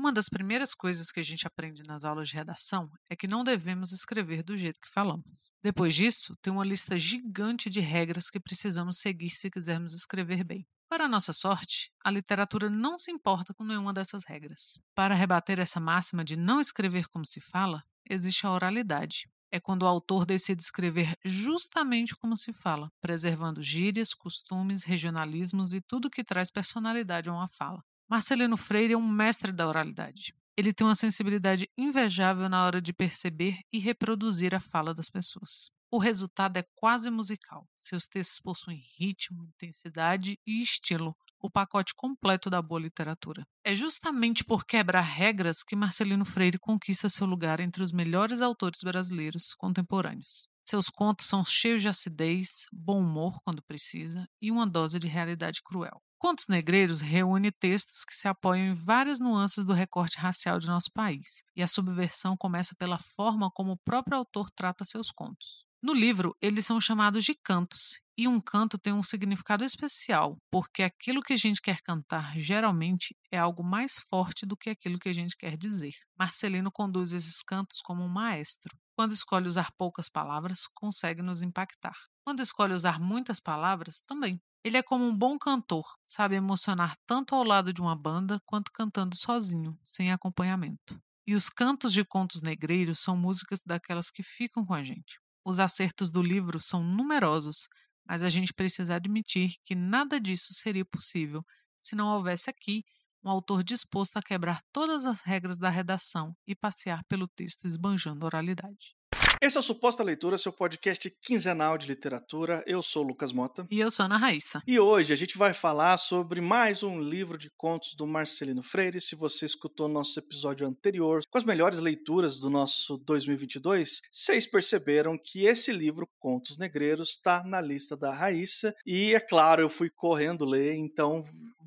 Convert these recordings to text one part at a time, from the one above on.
Uma das primeiras coisas que a gente aprende nas aulas de redação é que não devemos escrever do jeito que falamos. Depois disso, tem uma lista gigante de regras que precisamos seguir se quisermos escrever bem. Para nossa sorte, a literatura não se importa com nenhuma dessas regras. Para rebater essa máxima de não escrever como se fala, existe a oralidade. É quando o autor decide escrever justamente como se fala, preservando gírias, costumes, regionalismos e tudo que traz personalidade a uma fala. Marcelino Freire é um mestre da oralidade. Ele tem uma sensibilidade invejável na hora de perceber e reproduzir a fala das pessoas. O resultado é quase musical. Seus textos possuem ritmo, intensidade e estilo, o pacote completo da boa literatura. É justamente por quebrar regras que Marcelino Freire conquista seu lugar entre os melhores autores brasileiros contemporâneos. Seus contos são cheios de acidez, bom humor quando precisa e uma dose de realidade cruel. Contos Negreiros reúne textos que se apoiam em várias nuances do recorte racial de nosso país, e a subversão começa pela forma como o próprio autor trata seus contos. No livro, eles são chamados de cantos, e um canto tem um significado especial, porque aquilo que a gente quer cantar geralmente é algo mais forte do que aquilo que a gente quer dizer. Marcelino conduz esses cantos como um maestro. Quando escolhe usar poucas palavras, consegue nos impactar. Quando escolhe usar muitas palavras, também. Ele é como um bom cantor, sabe emocionar tanto ao lado de uma banda quanto cantando sozinho, sem acompanhamento. E os cantos de contos negreiros são músicas daquelas que ficam com a gente. Os acertos do livro são numerosos, mas a gente precisa admitir que nada disso seria possível se não houvesse aqui um autor disposto a quebrar todas as regras da redação e passear pelo texto esbanjando oralidade. Esse é o Suposta Leitura, seu podcast quinzenal de literatura. Eu sou o Lucas Mota. E eu sou a Ana Raíssa. E hoje a gente vai falar sobre mais um livro de contos do Marcelino Freire. Se você escutou nosso episódio anterior com as melhores leituras do nosso 2022, vocês perceberam que esse livro, Contos Negreiros, está na lista da Raíssa. E é claro, eu fui correndo ler, então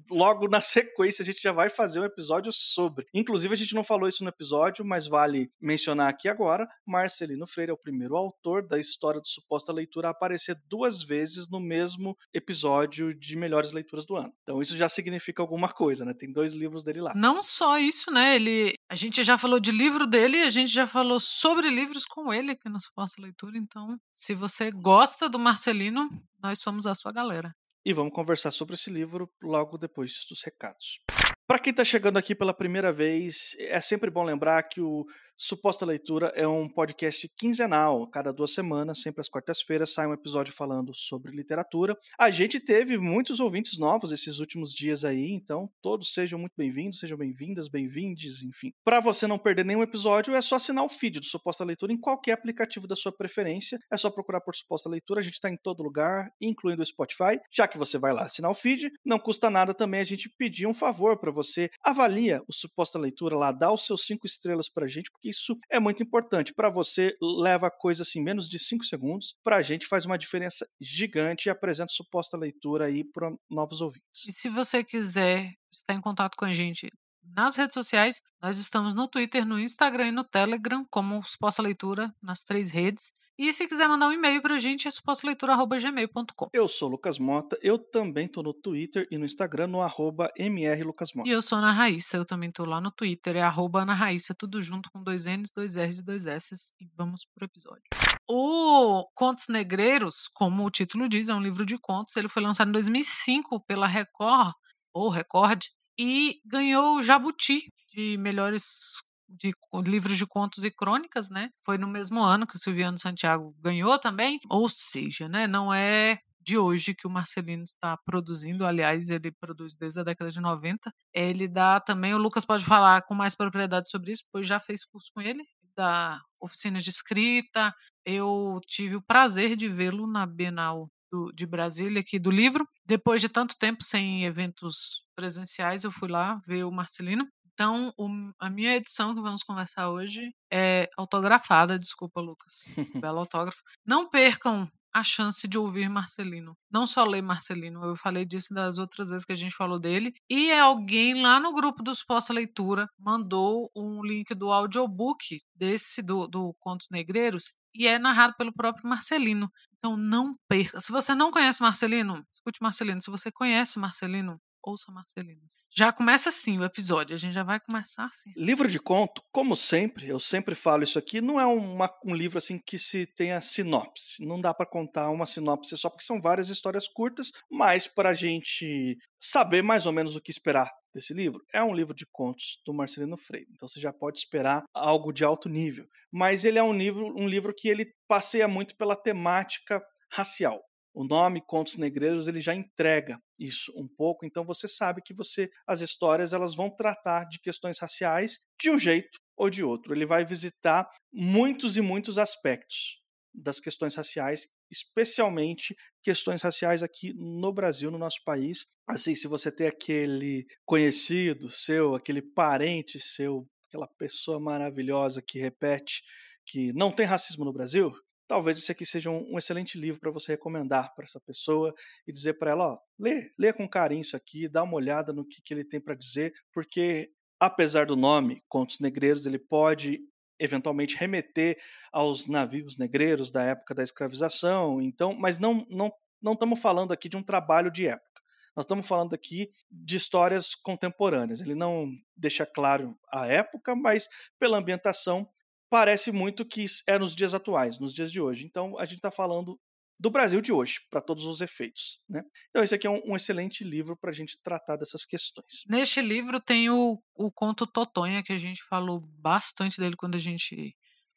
logo na sequência a gente já vai fazer um episódio sobre. Inclusive, a gente não falou isso no episódio, mas vale mencionar aqui agora: Marcelino Freire é o primeiro autor da história do Suposta Leitura a aparecer duas vezes no mesmo episódio de Melhores Leituras do Ano. Então, isso já significa alguma coisa, né? Tem dois livros dele lá. Não só isso, né? Ele, a gente já falou de livro dele, a gente já falou sobre livros com ele aqui no Suposta Leitura. Então, se você gosta do Marcelino, nós somos a sua galera e vamos conversar sobre esse livro logo depois dos recados. Para quem está chegando aqui pela primeira vez, é sempre bom lembrar que o Suposta Leitura é um podcast quinzenal. Cada duas semanas, sempre às quartas-feiras, sai um episódio falando sobre literatura. A gente teve muitos ouvintes novos esses últimos dias aí, então todos sejam muito bem-vindos, sejam bem-vindas, bem-vindes, enfim. Para você não perder nenhum episódio, é só assinar o feed do Suposta Leitura em qualquer aplicativo da sua preferência. É só procurar por Suposta Leitura, a gente está em todo lugar, incluindo o Spotify. Já que você vai lá assinar o feed, não custa nada também a gente pedir um favor para você. Avalia o Suposta Leitura lá, dá os seus cinco estrelas para a gente, porque isso é muito importante. Para você, leva coisa assim, menos de 5 segundos. Para a gente, faz uma diferença gigante e apresenta suposta leitura aí para novos ouvintes. E se você quiser estar em contato com a gente nas redes sociais, nós estamos no Twitter, no Instagram e no Telegram, como Suposta Leitura, nas três redes. E se quiser mandar um e-mail pra gente, é supostaleitura.gmail.com. Eu sou Lucas Mota, eu também tô no Twitter e no Instagram, no arroba mrlucasmota. E eu sou Ana Raíssa, eu também tô lá no Twitter, é arroba Ana Raíssa, tudo junto com dois N's, dois R's e dois S's. E vamos pro episódio. O Contos Negreiros, como o título diz, é um livro de contos. Ele foi lançado em 2005 pela Record, ou Record, e ganhou o Jabuti de melhores de livros de contos e crônicas, né? Foi no mesmo ano que o Silviano Santiago ganhou também. Ou seja, né, não é de hoje que o Marcelino está produzindo, aliás, ele produz desde a década de 90. Ele dá também, o Lucas pode falar com mais propriedade sobre isso, pois já fez curso com ele, da oficina de escrita. Eu tive o prazer de vê-lo na Bienal do, de Brasília, aqui do livro. Depois de tanto tempo sem eventos presenciais, eu fui lá ver o Marcelino. Então, o, a minha edição que vamos conversar hoje é autografada, desculpa, Lucas. Belo autógrafo. Não percam a chance de ouvir Marcelino. Não só ler Marcelino, eu falei disso das outras vezes que a gente falou dele. E alguém lá no grupo dos Posta Leitura mandou um link do audiobook desse, do, do Contos Negreiros, e é narrado pelo próprio Marcelino. Então não perca. Se você não conhece Marcelino, escute Marcelino. Se você conhece Marcelino, ouça Marcelino. Já começa assim o episódio, a gente já vai começar assim. Livro de conto, como sempre, eu sempre falo isso aqui, não é uma, um livro assim que se tenha sinopse. Não dá para contar uma sinopse só porque são várias histórias curtas, mas para a gente saber mais ou menos o que esperar desse livro. É um livro de contos do Marcelino Freire, então você já pode esperar algo de alto nível. Mas ele é um livro, um livro que ele passeia muito pela temática racial. O nome Contos Negreiros ele já entrega isso um pouco, então você sabe que você as histórias elas vão tratar de questões raciais de um jeito ou de outro. Ele vai visitar muitos e muitos aspectos das questões raciais, especialmente questões raciais aqui no Brasil, no nosso país. Assim, se você tem aquele conhecido seu, aquele parente seu, aquela pessoa maravilhosa que repete que não tem racismo no Brasil, talvez esse aqui seja um, um excelente livro para você recomendar para essa pessoa e dizer para ela, ó, lê, lê com carinho isso aqui, dá uma olhada no que, que ele tem para dizer, porque apesar do nome Contos Negreiros, ele pode eventualmente remeter aos navios negreiros da época da escravização, então, mas não não não estamos falando aqui de um trabalho de época. Nós estamos falando aqui de histórias contemporâneas. Ele não deixa claro a época, mas pela ambientação parece muito que é nos dias atuais, nos dias de hoje. Então a gente está falando do Brasil de hoje, para todos os efeitos. Né? Então, esse aqui é um, um excelente livro para a gente tratar dessas questões. Neste livro tem o, o conto Totonha, que a gente falou bastante dele quando a gente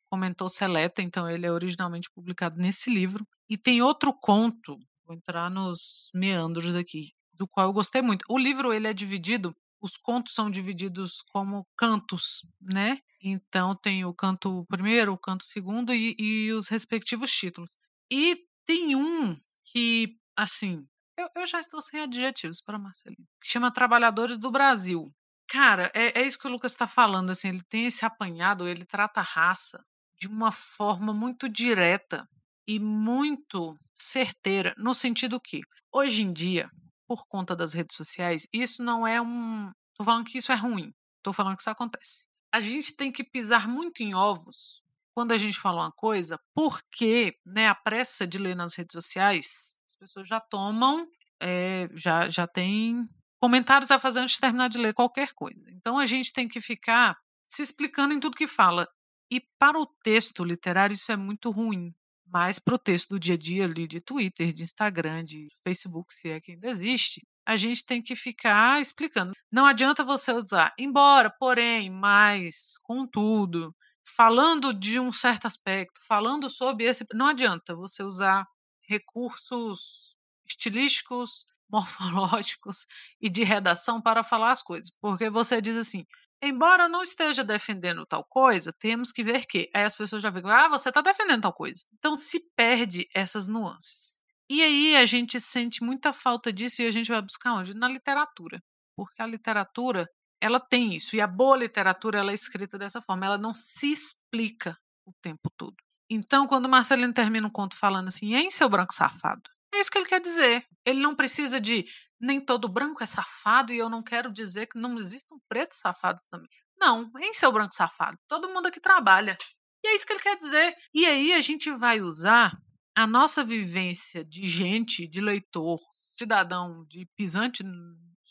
comentou Seleta, então ele é originalmente publicado nesse livro. E tem outro conto, vou entrar nos meandros aqui, do qual eu gostei muito. O livro ele é dividido, os contos são divididos como cantos, né? Então tem o canto primeiro, o canto segundo e, e os respectivos títulos. E tem um que, assim, eu, eu já estou sem adjetivos para Marcelino, que chama Trabalhadores do Brasil. Cara, é, é isso que o Lucas está falando, assim, ele tem esse apanhado, ele trata a raça de uma forma muito direta e muito certeira, no sentido que, hoje em dia, por conta das redes sociais, isso não é um. Tô falando que isso é ruim, tô falando que isso acontece a gente tem que pisar muito em ovos quando a gente fala uma coisa, porque né, a pressa de ler nas redes sociais, as pessoas já tomam, é, já, já tem comentários a fazer antes de terminar de ler qualquer coisa. Então a gente tem que ficar se explicando em tudo que fala. E para o texto literário isso é muito ruim. Mas para o texto do dia a dia ali de Twitter, de Instagram, de Facebook, se é que ainda existe, a gente tem que ficar explicando. Não adianta você usar embora, porém, mais, contudo, falando de um certo aspecto, falando sobre esse. Não adianta você usar recursos estilísticos, morfológicos e de redação para falar as coisas, porque você diz assim. Embora não esteja defendendo tal coisa, temos que ver que. Aí as pessoas já veem, ah, você está defendendo tal coisa. Então se perde essas nuances. E aí a gente sente muita falta disso e a gente vai buscar onde? Na literatura. Porque a literatura, ela tem isso. E a boa literatura, ela é escrita dessa forma. Ela não se explica o tempo todo. Então, quando Marcelino termina um conto falando assim, em seu branco safado, é isso que ele quer dizer. Ele não precisa de nem todo branco é safado e eu não quero dizer que não existam pretos safados também. Não, em seu branco safado. Todo mundo aqui trabalha. E é isso que ele quer dizer. E aí a gente vai usar a nossa vivência de gente, de leitor, cidadão, de pisante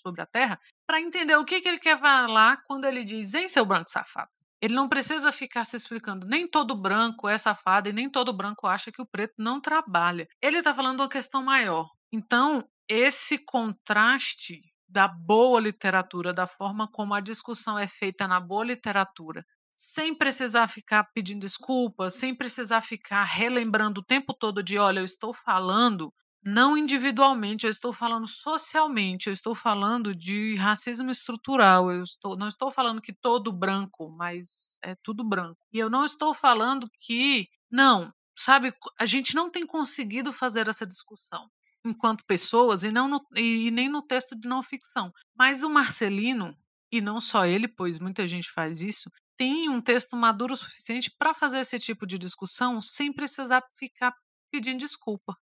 sobre a terra, para entender o que, que ele quer falar quando ele diz em seu branco safado. Ele não precisa ficar se explicando. Nem todo branco é safado e nem todo branco acha que o preto não trabalha. Ele está falando uma questão maior. Então, esse contraste da boa literatura, da forma como a discussão é feita na boa literatura, sem precisar ficar pedindo desculpas, sem precisar ficar relembrando o tempo todo de, olha, eu estou falando não individualmente, eu estou falando socialmente, eu estou falando de racismo estrutural, eu estou, não estou falando que todo branco, mas é tudo branco. E eu não estou falando que, não, sabe, a gente não tem conseguido fazer essa discussão enquanto pessoas e, não no, e, e nem no texto de não ficção. Mas o Marcelino, e não só ele, pois muita gente faz isso, tem um texto maduro o suficiente para fazer esse tipo de discussão sem precisar ficar pedindo desculpa,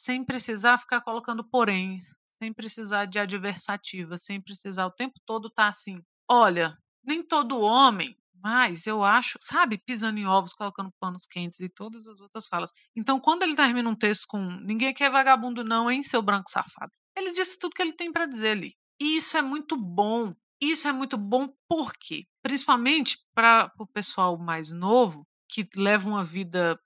sem precisar ficar colocando porém, sem precisar de adversativa, sem precisar o tempo todo estar tá assim. Olha, nem todo homem, mas eu acho, sabe, pisando em ovos, colocando panos quentes e todas as outras falas. Então, quando ele termina um texto com ninguém quer vagabundo não, hein, seu branco safado. Ele disse tudo que ele tem para dizer ali. E isso é muito bom. Isso é muito bom por quê? Principalmente para o pessoal mais novo, que leva uma vida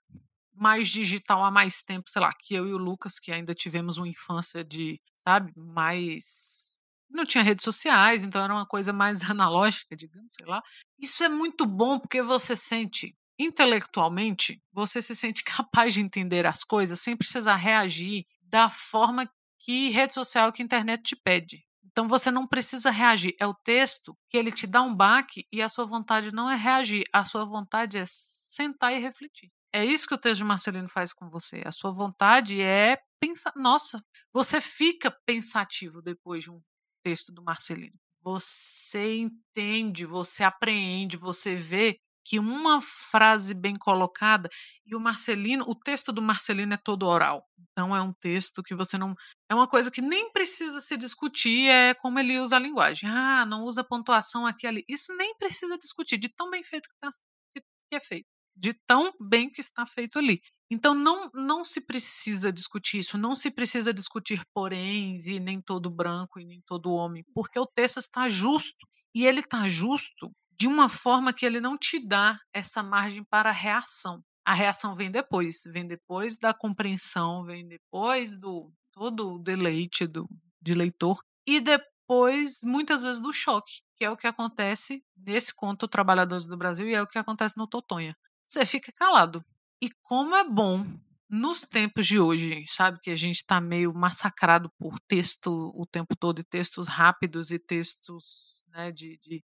mais digital há mais tempo, sei lá, que eu e o Lucas, que ainda tivemos uma infância de, sabe, mais. Não tinha redes sociais, então era uma coisa mais analógica, digamos, sei lá. Isso é muito bom porque você sente, intelectualmente, você se sente capaz de entender as coisas sem precisar reagir da forma que rede social, que internet te pede. Então você não precisa reagir. É o texto que ele te dá um baque e a sua vontade não é reagir, a sua vontade é sentar e refletir. É isso que o texto de Marcelino faz com você. A sua vontade é pensar. Nossa, você fica pensativo depois de um texto do Marcelino. Você entende, você apreende, você vê que uma frase bem colocada e o Marcelino, o texto do Marcelino é todo oral. Então é um texto que você não é uma coisa que nem precisa se discutir, é como ele usa a linguagem. Ah, não usa pontuação aqui ali. Isso nem precisa discutir de tão bem feito que, tá, que, é feito, de tão bem que está feito ali. Então não não se precisa discutir isso, não se precisa discutir poréns e nem todo branco e nem todo homem, porque o texto está justo e ele está justo de uma forma que ele não te dá essa margem para reação. A reação vem depois, vem depois da compreensão, vem depois do todo o deleite do, de leitor e depois, muitas vezes, do choque, que é o que acontece nesse conto Trabalhadores do Brasil e é o que acontece no Totonha. Você fica calado. E como é bom nos tempos de hoje, sabe, que a gente está meio massacrado por texto o tempo todo, e textos rápidos e textos né, de, de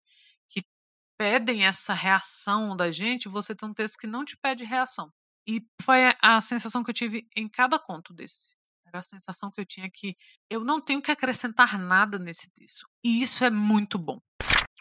pedem essa reação da gente, você tem um texto que não te pede reação. E foi a sensação que eu tive em cada conto desse. Era a sensação que eu tinha que eu não tenho que acrescentar nada nesse texto. E isso é muito bom.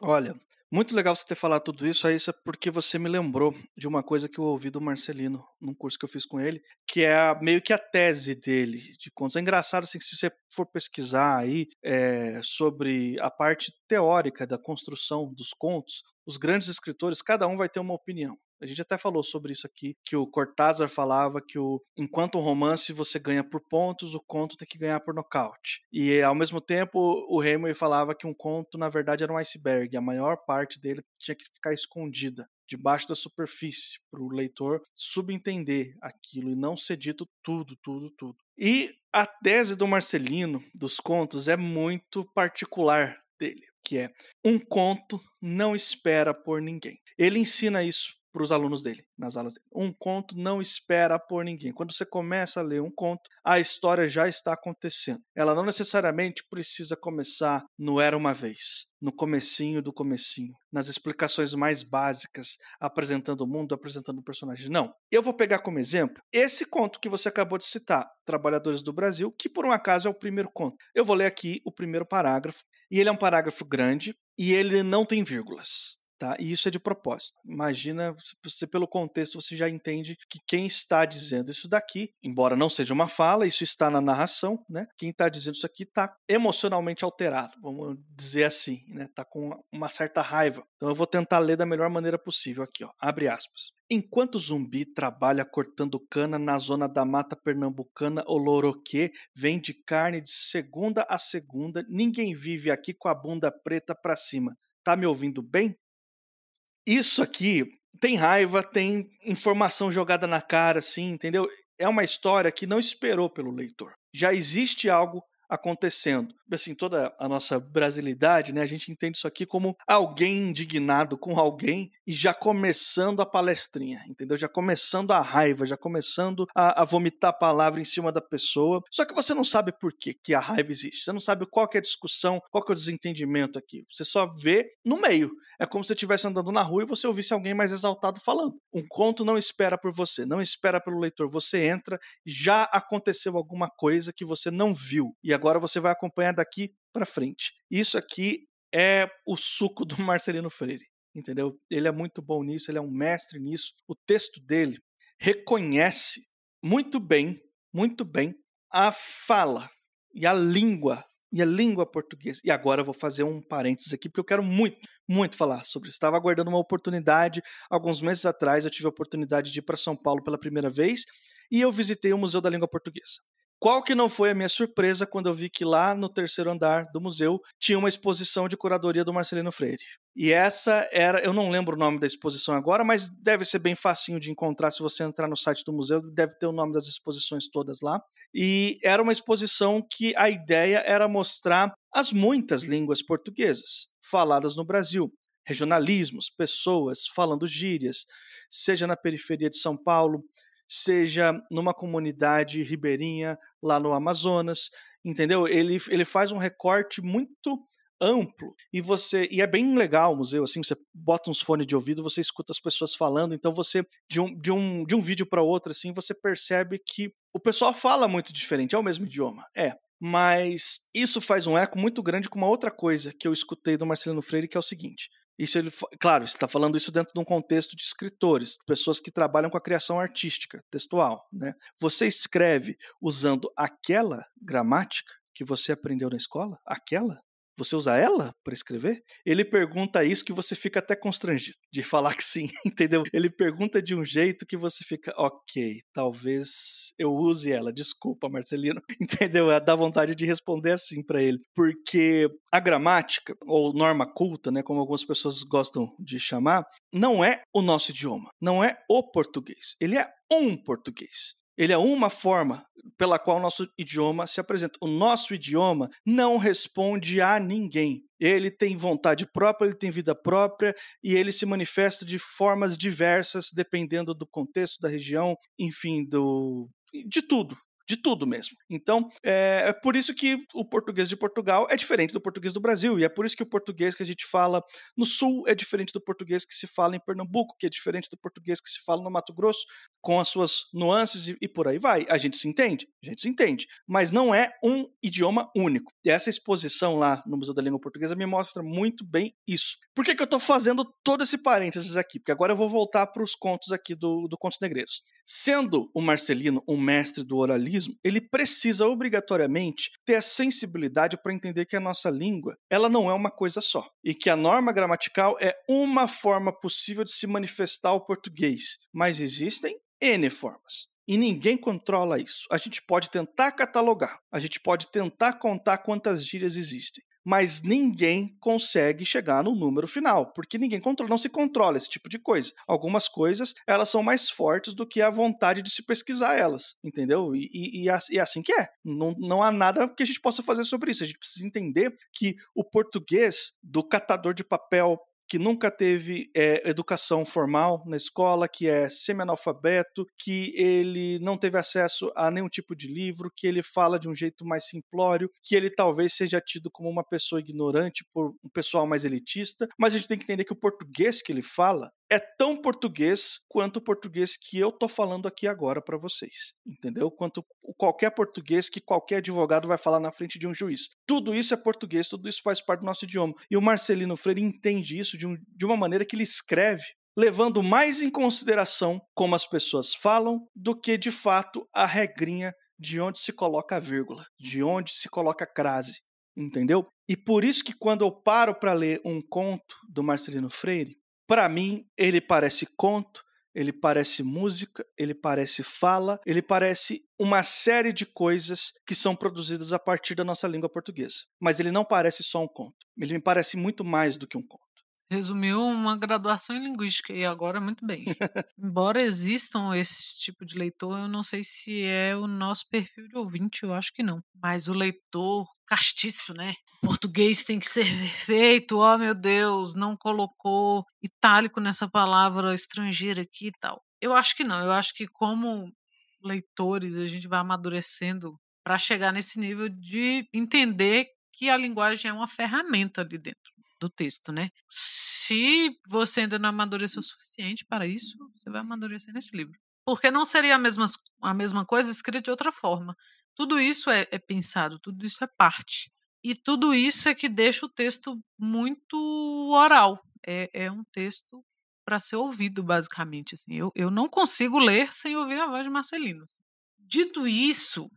Olha, muito legal você ter falado tudo isso, Aissa, porque você me lembrou de uma coisa que eu ouvi do Marcelino num curso que eu fiz com ele, que é a, meio que a tese dele de contos. É engraçado assim, se você for pesquisar aí é, sobre a parte teórica da construção dos contos, os grandes escritores, cada um vai ter uma opinião. A gente até falou sobre isso aqui, que o Cortázar falava que o, enquanto um romance você ganha por pontos, o conto tem que ganhar por nocaute. E ao mesmo tempo, o Hemingway falava que um conto, na verdade, era um iceberg. A maior parte dele tinha que ficar escondida debaixo da superfície, para o leitor subentender aquilo e não ser dito tudo, tudo, tudo. E a tese do Marcelino, dos contos, é muito particular dele, que é um conto não espera por ninguém. Ele ensina isso para os alunos dele, nas aulas dele. Um conto não espera por ninguém. Quando você começa a ler um conto, a história já está acontecendo. Ela não necessariamente precisa começar no Era Uma Vez, no comecinho do comecinho, nas explicações mais básicas, apresentando o mundo, apresentando o personagem. Não. Eu vou pegar como exemplo esse conto que você acabou de citar, Trabalhadores do Brasil, que por um acaso é o primeiro conto. Eu vou ler aqui o primeiro parágrafo, e ele é um parágrafo grande, e ele não tem vírgulas. Tá? E isso é de propósito. Imagina, você pelo contexto você já entende que quem está dizendo isso daqui, embora não seja uma fala, isso está na narração, né? Quem está dizendo isso aqui está emocionalmente alterado, vamos dizer assim, né? Tá com uma certa raiva. Então eu vou tentar ler da melhor maneira possível aqui, ó. Abre aspas. Enquanto o zumbi trabalha cortando cana na zona da mata pernambucana, o loroquê vende carne de segunda a segunda. Ninguém vive aqui com a bunda preta para cima. Tá me ouvindo bem? Isso aqui tem raiva, tem informação jogada na cara, assim, entendeu? É uma história que não esperou pelo leitor. Já existe algo acontecendo. Assim, toda a nossa brasilidade, né, a gente entende isso aqui como alguém indignado com alguém e já começando a palestrinha, entendeu? Já começando a raiva, já começando a, a vomitar a palavra em cima da pessoa. Só que você não sabe por que, que a raiva existe. Você não sabe qual é a discussão, qual é o desentendimento aqui. Você só vê no meio. É como se você estivesse andando na rua e você ouvisse alguém mais exaltado falando. Um conto não espera por você, não espera pelo leitor. Você entra, já aconteceu alguma coisa que você não viu. E agora você vai acompanhar daqui para frente. Isso aqui é o suco do Marcelino Freire, entendeu? Ele é muito bom nisso, ele é um mestre nisso. O texto dele reconhece muito bem, muito bem a fala e a língua e a língua portuguesa. E agora eu vou fazer um parênteses aqui, porque eu quero muito, muito falar sobre isso. Estava aguardando uma oportunidade. Alguns meses atrás eu tive a oportunidade de ir para São Paulo pela primeira vez e eu visitei o Museu da Língua Portuguesa. Qual que não foi a minha surpresa quando eu vi que lá no terceiro andar do museu tinha uma exposição de curadoria do Marcelino Freire? E essa era, eu não lembro o nome da exposição agora, mas deve ser bem facinho de encontrar se você entrar no site do museu, deve ter o nome das exposições todas lá. E era uma exposição que a ideia era mostrar as muitas línguas portuguesas faladas no Brasil, regionalismos, pessoas falando gírias, seja na periferia de São Paulo, seja numa comunidade ribeirinha lá no Amazonas, entendeu? Ele, ele faz um recorte muito amplo e você e é bem legal o museu assim você bota uns fones de ouvido você escuta as pessoas falando então você de um, de um, de um vídeo para outro assim você percebe que o pessoal fala muito diferente é o mesmo idioma é mas isso faz um eco muito grande com uma outra coisa que eu escutei do Marcelino Freire que é o seguinte isso ele, claro, está falando isso dentro de um contexto de escritores, pessoas que trabalham com a criação artística, textual. Né? Você escreve usando aquela gramática que você aprendeu na escola? Aquela? Você usa ela para escrever? Ele pergunta isso que você fica até constrangido de falar que sim, entendeu? Ele pergunta de um jeito que você fica, ok, talvez eu use ela, desculpa, Marcelino, entendeu? Dá vontade de responder assim para ele, porque a gramática, ou norma culta, né, como algumas pessoas gostam de chamar, não é o nosso idioma, não é o português, ele é um português. Ele é uma forma pela qual o nosso idioma se apresenta. O nosso idioma não responde a ninguém. Ele tem vontade própria, ele tem vida própria e ele se manifesta de formas diversas dependendo do contexto, da região, enfim, do de tudo de tudo mesmo. Então, é, é, por isso que o português de Portugal é diferente do português do Brasil, e é por isso que o português que a gente fala no Sul é diferente do português que se fala em Pernambuco, que é diferente do português que se fala no Mato Grosso, com as suas nuances e, e por aí vai. A gente se entende? A gente se entende. Mas não é um idioma único. E essa exposição lá no Museu da Língua Portuguesa me mostra muito bem isso. Por que, que eu estou fazendo todo esse parênteses aqui? Porque agora eu vou voltar para os contos aqui do, do Contos Negreiros. Sendo o Marcelino um mestre do oralismo, ele precisa obrigatoriamente ter a sensibilidade para entender que a nossa língua, ela não é uma coisa só, e que a norma gramatical é uma forma possível de se manifestar o português, mas existem N formas. E ninguém controla isso. A gente pode tentar catalogar, a gente pode tentar contar quantas gírias existem mas ninguém consegue chegar no número final, porque ninguém controla, não se controla esse tipo de coisa. Algumas coisas, elas são mais fortes do que a vontade de se pesquisar elas, entendeu? E, e, e é assim que é. Não, não há nada que a gente possa fazer sobre isso. A gente precisa entender que o português do catador de papel que nunca teve é, educação formal na escola, que é semi-analfabeto, que ele não teve acesso a nenhum tipo de livro, que ele fala de um jeito mais simplório, que ele talvez seja tido como uma pessoa ignorante por um pessoal mais elitista, mas a gente tem que entender que o português que ele fala é tão português quanto o português que eu tô falando aqui agora para vocês, entendeu? Quanto qualquer português que qualquer advogado vai falar na frente de um juiz. Tudo isso é português, tudo isso faz parte do nosso idioma. E o Marcelino Freire entende isso de, um, de uma maneira que ele escreve levando mais em consideração como as pessoas falam do que de fato a regrinha de onde se coloca a vírgula, de onde se coloca a crase, entendeu? E por isso que quando eu paro para ler um conto do Marcelino Freire, para mim, ele parece conto, ele parece música, ele parece fala, ele parece uma série de coisas que são produzidas a partir da nossa língua portuguesa. Mas ele não parece só um conto. Ele me parece muito mais do que um conto. Resumiu uma graduação em linguística e agora muito bem. Embora existam esse tipo de leitor, eu não sei se é o nosso perfil de ouvinte, eu acho que não. Mas o leitor castiço, né? Português tem que ser perfeito, oh meu Deus, não colocou itálico nessa palavra estrangeira aqui e tal. Eu acho que não, eu acho que como leitores a gente vai amadurecendo para chegar nesse nível de entender que a linguagem é uma ferramenta ali dentro do texto, né? Se você ainda não amadureceu o suficiente para isso, você vai amadurecer nesse livro. Porque não seria a mesma, a mesma coisa escrita de outra forma. Tudo isso é, é pensado, tudo isso é parte. E tudo isso é que deixa o texto muito oral. É, é um texto para ser ouvido, basicamente. Assim. Eu, eu não consigo ler sem ouvir a voz de Marcelino. Assim. Dito isso,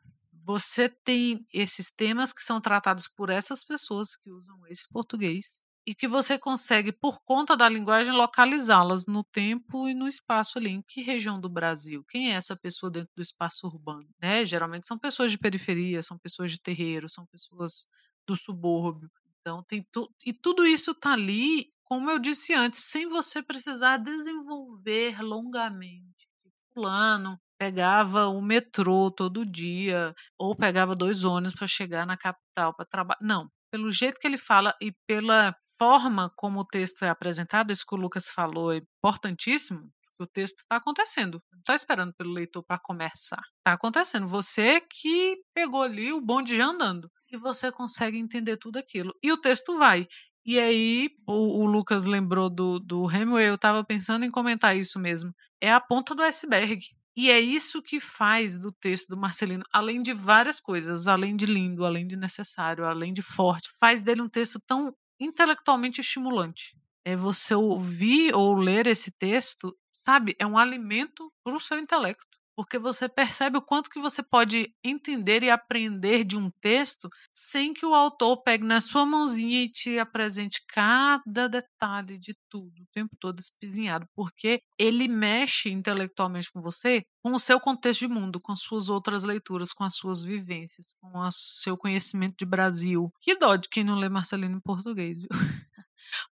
você tem esses temas que são tratados por essas pessoas que usam esse português e que você consegue, por conta da linguagem, localizá-las no tempo e no espaço ali. Em que região do Brasil? Quem é essa pessoa dentro do espaço urbano? Né? Geralmente são pessoas de periferia, são pessoas de terreiro, são pessoas do subúrbio. Então tem tu... e tudo isso está ali, como eu disse antes, sem você precisar desenvolver longamente. Fulano pegava o metrô todo dia ou pegava dois ônibus para chegar na capital para trabalhar. Não, pelo jeito que ele fala e pela forma como o texto é apresentado, isso que o Lucas falou é importantíssimo. O texto está acontecendo, não está esperando pelo leitor para começar. Está acontecendo. Você que pegou ali o bonde já andando e você consegue entender tudo aquilo. E o texto vai. E aí, o, o Lucas lembrou do, do Hemingway, eu estava pensando em comentar isso mesmo. É a ponta do iceberg. E é isso que faz do texto do Marcelino, além de várias coisas, além de lindo, além de necessário, além de forte, faz dele um texto tão intelectualmente estimulante. É você ouvir ou ler esse texto, sabe? É um alimento para o seu intelecto porque você percebe o quanto que você pode entender e aprender de um texto sem que o autor pegue na sua mãozinha e te apresente cada detalhe de tudo, o tempo todo espizinhado, porque ele mexe intelectualmente com você, com o seu contexto de mundo, com suas outras leituras, com as suas vivências, com o seu conhecimento de Brasil. Que dó de quem não lê Marcelino em português, viu?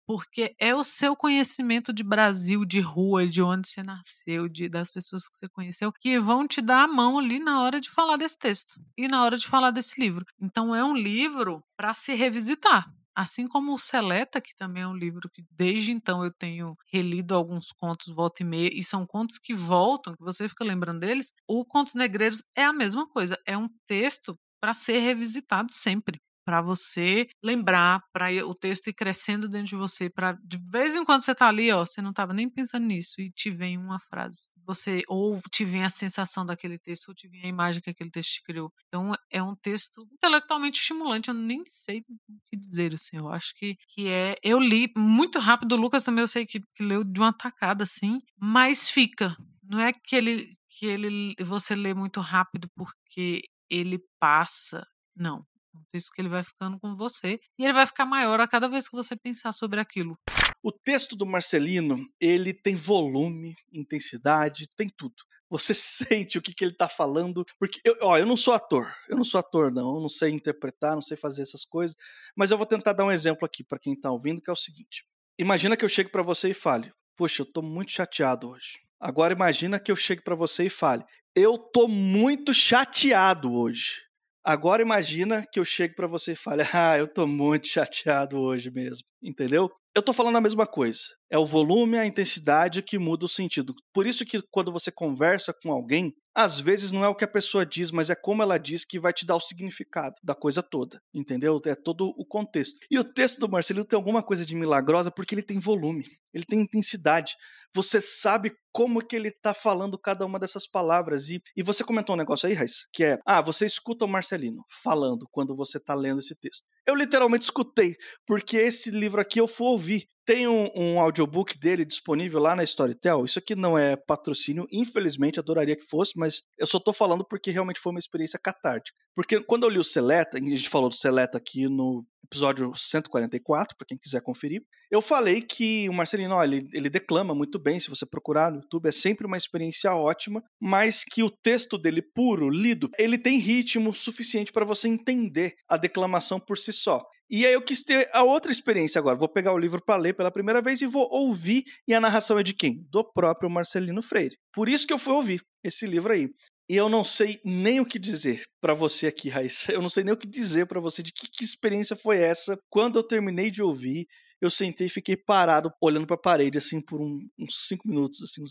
porque é o seu conhecimento de Brasil, de rua, de onde você nasceu, de, das pessoas que você conheceu, que vão te dar a mão ali na hora de falar desse texto e na hora de falar desse livro. Então é um livro para se revisitar. Assim como o Seleta, que também é um livro que desde então eu tenho relido alguns contos volta e meia, e são contos que voltam, que você fica lembrando deles, o Contos Negreiros é a mesma coisa, é um texto para ser revisitado sempre para você lembrar, para o texto ir crescendo dentro de você, para de vez em quando você tá ali, ó, você não estava nem pensando nisso e te vem uma frase. Você ou te vem a sensação daquele texto, ou te vem a imagem que aquele texto te criou. Então é um texto intelectualmente estimulante, eu nem sei o que dizer assim. Eu acho que, que é, eu li muito rápido, o Lucas também eu sei que, que leu de uma tacada assim, mas fica. Não é que ele que ele você lê muito rápido porque ele passa. Não, isso que ele vai ficando com você e ele vai ficar maior a cada vez que você pensar sobre aquilo. O texto do Marcelino, ele tem volume, intensidade, tem tudo. Você sente o que, que ele está falando, porque eu, ó, eu não sou ator, eu não sou ator não, eu não sei interpretar, não sei fazer essas coisas, mas eu vou tentar dar um exemplo aqui para quem está ouvindo, que é o seguinte: imagina que eu chegue para você e fale, poxa, eu estou muito chateado hoje. Agora imagina que eu chegue para você e fale, eu estou muito chateado hoje. Agora imagina que eu chego para você e fale: "Ah, eu tô muito chateado hoje mesmo", entendeu? Eu tô falando a mesma coisa. É o volume, a intensidade que muda o sentido. Por isso que quando você conversa com alguém, às vezes não é o que a pessoa diz, mas é como ela diz que vai te dar o significado da coisa toda, entendeu? É todo o contexto. E o texto do Marcelino tem alguma coisa de milagrosa porque ele tem volume, ele tem intensidade você sabe como que ele tá falando cada uma dessas palavras. E, e você comentou um negócio aí, Raiz, que é, ah, você escuta o Marcelino falando quando você tá lendo esse texto. Eu literalmente escutei, porque esse livro aqui eu fui ouvir. Tem um, um audiobook dele disponível lá na Storytel. Isso aqui não é patrocínio, infelizmente, adoraria que fosse, mas eu só tô falando porque realmente foi uma experiência catártica. Porque quando eu li o Seleta, a gente falou do Seleta aqui no episódio 144, para quem quiser conferir, eu falei que o Marcelino, ó, ele, ele declama muito bem, se você procurar no YouTube, é sempre uma experiência ótima, mas que o texto dele puro, lido, ele tem ritmo suficiente para você entender a declamação por si só. E aí eu quis ter a outra experiência agora. Vou pegar o livro para ler pela primeira vez e vou ouvir. E a narração é de quem? Do próprio Marcelino Freire. Por isso que eu fui ouvir esse livro aí. E eu não sei nem o que dizer para você aqui, Raíssa. Eu não sei nem o que dizer para você de que, que experiência foi essa. Quando eu terminei de ouvir, eu sentei e fiquei parado olhando para a parede assim por um, uns cinco minutos, assim,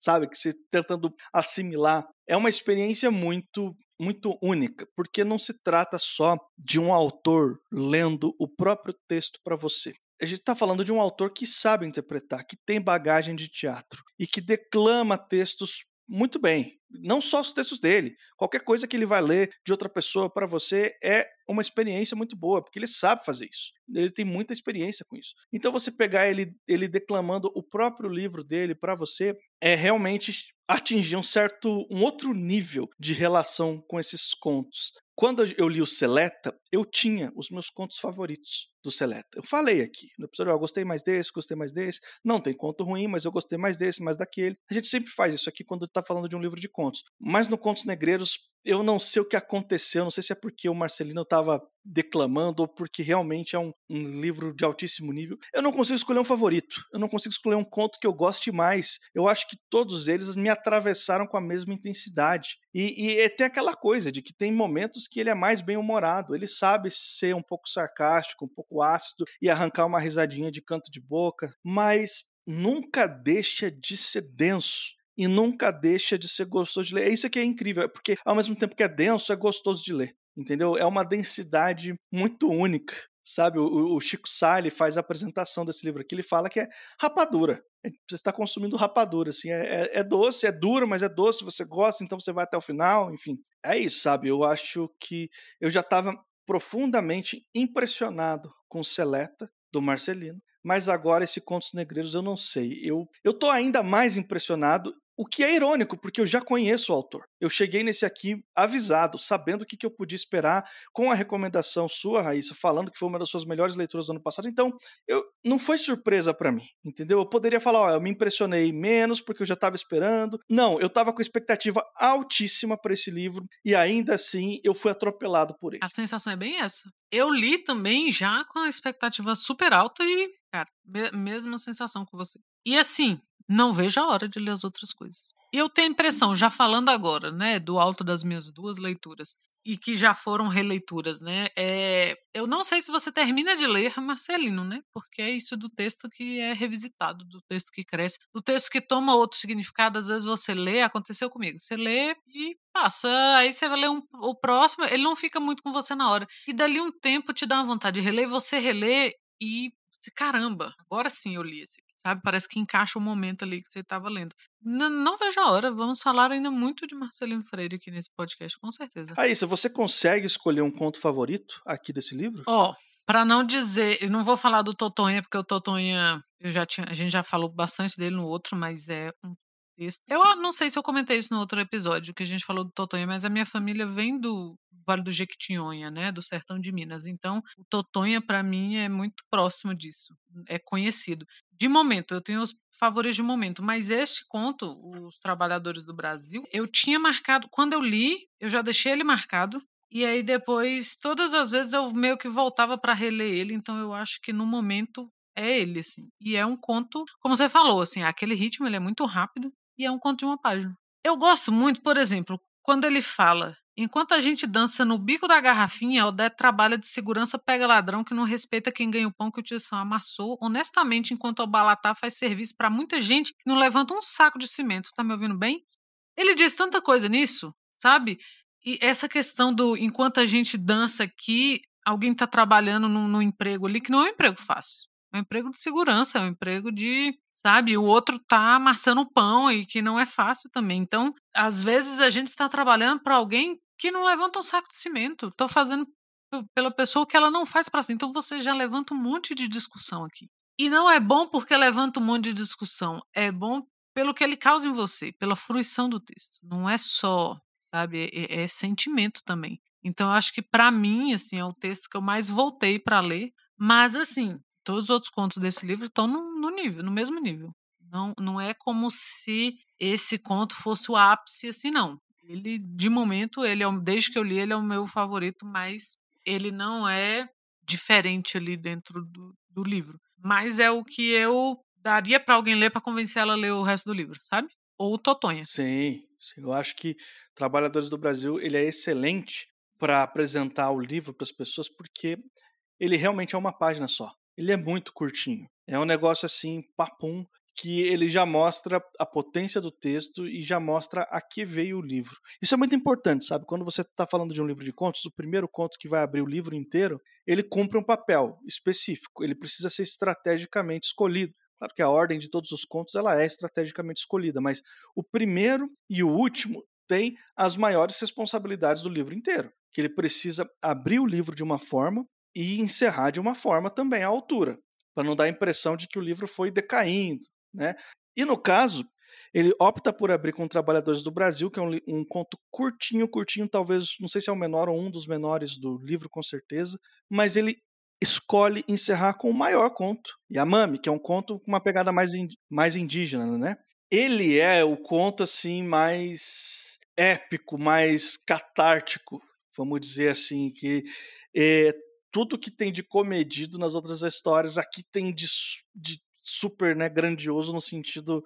sabe, que você tentando assimilar. É uma experiência muito muito única, porque não se trata só de um autor lendo o próprio texto para você. A gente está falando de um autor que sabe interpretar, que tem bagagem de teatro e que declama textos muito bem. Não só os textos dele, qualquer coisa que ele vai ler de outra pessoa para você é uma experiência muito boa, porque ele sabe fazer isso. Ele tem muita experiência com isso. Então você pegar ele, ele declamando o próprio livro dele para você é realmente atingir um certo um outro nível de relação com esses contos. Quando eu li o Seleta, eu tinha os meus contos favoritos do Seleta. Eu falei aqui no episódio, eu gostei mais desse, gostei mais desse. Não tem conto ruim, mas eu gostei mais desse, mais daquele. A gente sempre faz isso aqui quando está falando de um livro de contos. Mas no Contos Negreiros, eu não sei o que aconteceu, não sei se é porque o Marcelino estava declamando ou porque realmente é um, um, livro de altíssimo nível. Eu não consigo escolher um favorito, eu não consigo escolher um conto que eu goste mais. Eu acho que todos eles me atravessaram com a mesma intensidade. E, e é tem aquela coisa de que tem momentos que ele é mais bem-humorado, ele sabe ser um pouco sarcástico, um pouco ácido e arrancar uma risadinha de canto de boca, mas nunca deixa de ser denso e nunca deixa de ser gostoso de ler. É isso que é incrível, é porque ao mesmo tempo que é denso, é gostoso de ler. Entendeu? É uma densidade muito única. Sabe, o, o Chico Sale faz a apresentação desse livro aqui, ele fala que é rapadura. É, você está consumindo rapadura, assim, é, é, é doce, é duro, mas é doce, você gosta, então você vai até o final, enfim. É isso, sabe? Eu acho que eu já estava profundamente impressionado com Seleta, do Marcelino, mas agora esse Contos Negreiros eu não sei. Eu, eu tô ainda mais impressionado o que é irônico, porque eu já conheço o autor. Eu cheguei nesse aqui avisado, sabendo o que, eu podia esperar, com a recomendação sua, Raíssa, falando que foi uma das suas melhores leituras do ano passado. Então, eu não foi surpresa para mim, entendeu? Eu poderia falar, ó, eu me impressionei menos porque eu já estava esperando. Não, eu estava com expectativa altíssima para esse livro e ainda assim eu fui atropelado por ele. A sensação é bem essa. Eu li também já com a expectativa super alta e, cara, mesma sensação com você. E assim, não vejo a hora de ler as outras coisas. Eu tenho a impressão, já falando agora, né, do alto das minhas duas leituras, e que já foram releituras, né? É, eu não sei se você termina de ler Marcelino, né? Porque é isso do texto que é revisitado, do texto que cresce, do texto que toma outro significado. Às vezes você lê, aconteceu comigo, você lê e passa, aí você vai ler um, o próximo, ele não fica muito com você na hora. E dali um tempo te dá uma vontade de reler, você relê e caramba, agora sim eu li esse sabe? Parece que encaixa o momento ali que você estava lendo. Não, não vejo a hora, vamos falar ainda muito de Marcelino Freire aqui nesse podcast, com certeza. Raíssa, você consegue escolher um conto favorito aqui desse livro? Ó, oh, para não dizer, eu não vou falar do Totonha, porque o Totonha, eu já tinha, a gente já falou bastante dele no outro, mas é um texto. Eu não sei se eu comentei isso no outro episódio que a gente falou do Totonha, mas a minha família vem do Vale do Jequitinhonha, né, do sertão de Minas. Então, o Totonha para mim é muito próximo disso, é conhecido. De momento, eu tenho os favoritos de momento, mas este conto, Os Trabalhadores do Brasil, eu tinha marcado, quando eu li, eu já deixei ele marcado, e aí depois, todas as vezes eu meio que voltava para reler ele, então eu acho que no momento é ele, assim. E é um conto, como você falou, assim, aquele ritmo ele é muito rápido e é um conto de uma página. Eu gosto muito, por exemplo, quando ele fala Enquanto a gente dança no bico da garrafinha, Odete trabalha de segurança pega ladrão que não respeita quem ganha o pão que o tio amassou. Honestamente, enquanto o Balatá faz serviço para muita gente que não levanta um saco de cimento. Tá me ouvindo bem? Ele diz tanta coisa nisso, sabe? E essa questão do enquanto a gente dança aqui, alguém está trabalhando no emprego ali que não é um emprego fácil. É um emprego de segurança, é um emprego de sabe? O outro tá amassando pão e que não é fácil também. Então, às vezes a gente está trabalhando para alguém que não levanta um saco de cimento. Estou fazendo pela pessoa que ela não faz para si. Então você já levanta um monte de discussão aqui. E não é bom porque levanta um monte de discussão. É bom pelo que ele causa em você, pela fruição do texto. Não é só, sabe, é, é sentimento também. Então acho que para mim, assim, é o texto que eu mais voltei para ler. Mas assim, todos os outros contos desse livro estão no, no nível, no mesmo nível. Não, não é como se esse conto fosse o ápice, assim, não. Ele, de momento, ele é, desde que eu li, ele é o meu favorito, mas ele não é diferente ali dentro do, do livro. Mas é o que eu daria para alguém ler para convencer ela a ler o resto do livro, sabe? Ou o Totonha. Sim, eu acho que Trabalhadores do Brasil ele é excelente para apresentar o livro para as pessoas porque ele realmente é uma página só. Ele é muito curtinho. É um negócio assim, papum, que ele já mostra a potência do texto e já mostra a que veio o livro. Isso é muito importante, sabe? Quando você está falando de um livro de contos, o primeiro conto que vai abrir o livro inteiro, ele cumpre um papel específico, ele precisa ser estrategicamente escolhido. Claro que a ordem de todos os contos ela é estrategicamente escolhida, mas o primeiro e o último têm as maiores responsabilidades do livro inteiro, que ele precisa abrir o livro de uma forma e encerrar de uma forma também à altura, para não dar a impressão de que o livro foi decaindo, né? E no caso, ele opta por abrir com Trabalhadores do Brasil, que é um, um, conto curtinho, curtinho, talvez, não sei se é o menor ou um dos menores do livro, com certeza, mas ele escolhe encerrar com o maior conto, Yamami, que é um conto com uma pegada mais, in, mais indígena, né? Ele é o conto assim mais épico, mais catártico, vamos dizer assim, que é, tudo que tem de comedido nas outras histórias aqui tem de, de super né, grandioso no sentido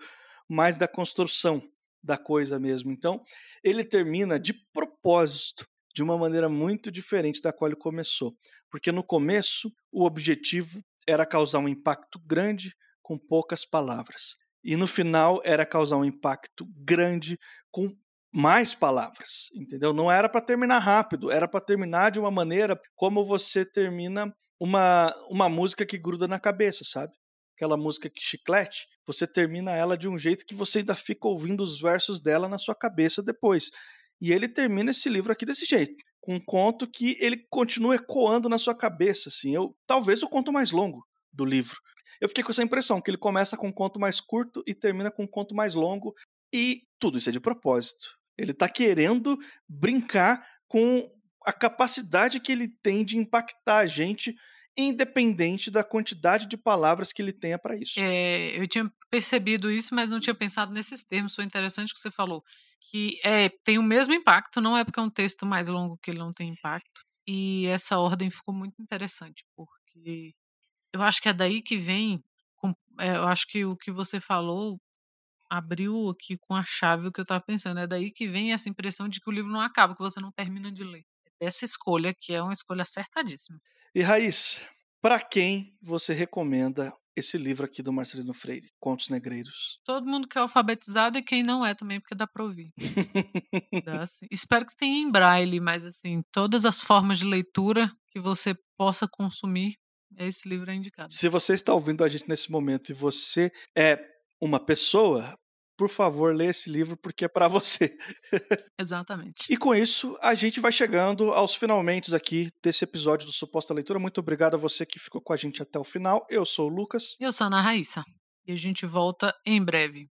mais da construção da coisa mesmo. Então, ele termina de propósito, de uma maneira muito diferente da qual ele começou. Porque no começo, o objetivo era causar um impacto grande com poucas palavras. E no final era causar um impacto grande com mais palavras, entendeu? Não era para terminar rápido, era para terminar de uma maneira como você termina uma, uma música que gruda na cabeça, sabe? Aquela música que chiclete, você termina ela de um jeito que você ainda fica ouvindo os versos dela na sua cabeça depois. E ele termina esse livro aqui desse jeito, com um conto que ele continua ecoando na sua cabeça, assim. Eu, talvez o conto mais longo do livro. Eu fiquei com essa impressão que ele começa com um conto mais curto e termina com um conto mais longo, e tudo isso é de propósito. Ele está querendo brincar com a capacidade que ele tem de impactar a gente, independente da quantidade de palavras que ele tenha para isso. É, eu tinha percebido isso, mas não tinha pensado nesses termos. Foi interessante que você falou que é, tem o mesmo impacto, não é porque é um texto mais longo que ele não tem impacto. E essa ordem ficou muito interessante, porque eu acho que é daí que vem. É, eu acho que o que você falou abriu aqui com a chave o que eu estava pensando. É daí que vem essa impressão de que o livro não acaba, que você não termina de ler. É dessa escolha, que é uma escolha acertadíssima. E Raiz, para quem você recomenda esse livro aqui do Marcelino Freire, Contos Negreiros? Todo mundo que é alfabetizado e quem não é também, porque dá para ouvir. dá, assim. Espero que tenha em braille, mas assim, todas as formas de leitura que você possa consumir, esse livro é indicado. Se você está ouvindo a gente nesse momento e você é uma pessoa, por favor, lê esse livro porque é para você. Exatamente. E com isso, a gente vai chegando aos finalmente aqui desse episódio do Suposta Leitura. Muito obrigado a você que ficou com a gente até o final. Eu sou o Lucas. Eu sou a Ana Raíssa. E a gente volta em breve.